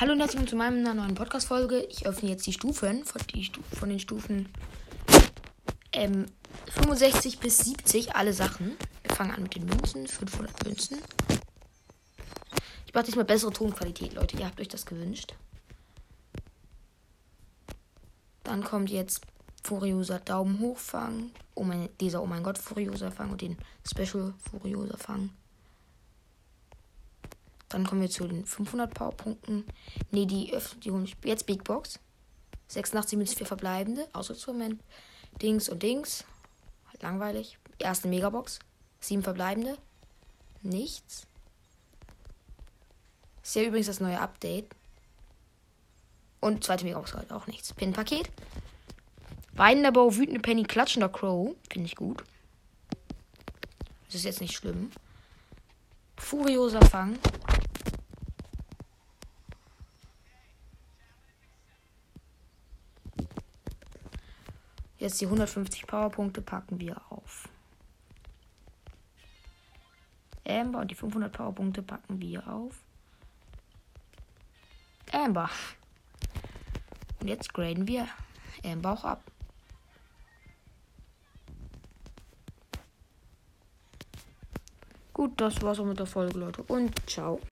Hallo und herzlich willkommen zu meiner neuen Podcast-Folge. Ich öffne jetzt die Stufen von, die Stu von den Stufen ähm, 65 bis 70, alle Sachen. Wir fangen an mit den Münzen, 500 Münzen. Ich mache diesmal bessere Tonqualität, Leute. Ihr habt euch das gewünscht. Dann kommt jetzt Furioser Daumen hoch Fang. Oh mein, dieser Oh mein Gott Furioser Fang und den Special Furioser Fang. Dann kommen wir zu den 500 Powerpunkten. Ne, die öffnen jetzt Big Box. 86 Münzen für verbleibende. Ausrüstungsmoment. Dings und Dings. Halt langweilig. Erste Megabox. 7 verbleibende. Nichts. Ist ja übrigens das neue Update. Und zweite Megabox halt auch nichts. Pin-Paket. Weinender Bow, wütende Penny, klatschender Crow. Finde ich gut. Das ist jetzt nicht schlimm. Furioser Fang. Jetzt die 150 Powerpunkte packen wir auf. Amber und die 500 Powerpunkte packen wir auf. Amber. Und jetzt graden wir Amber auch ab. Gut, das war's auch mit der Folge, Leute. Und ciao.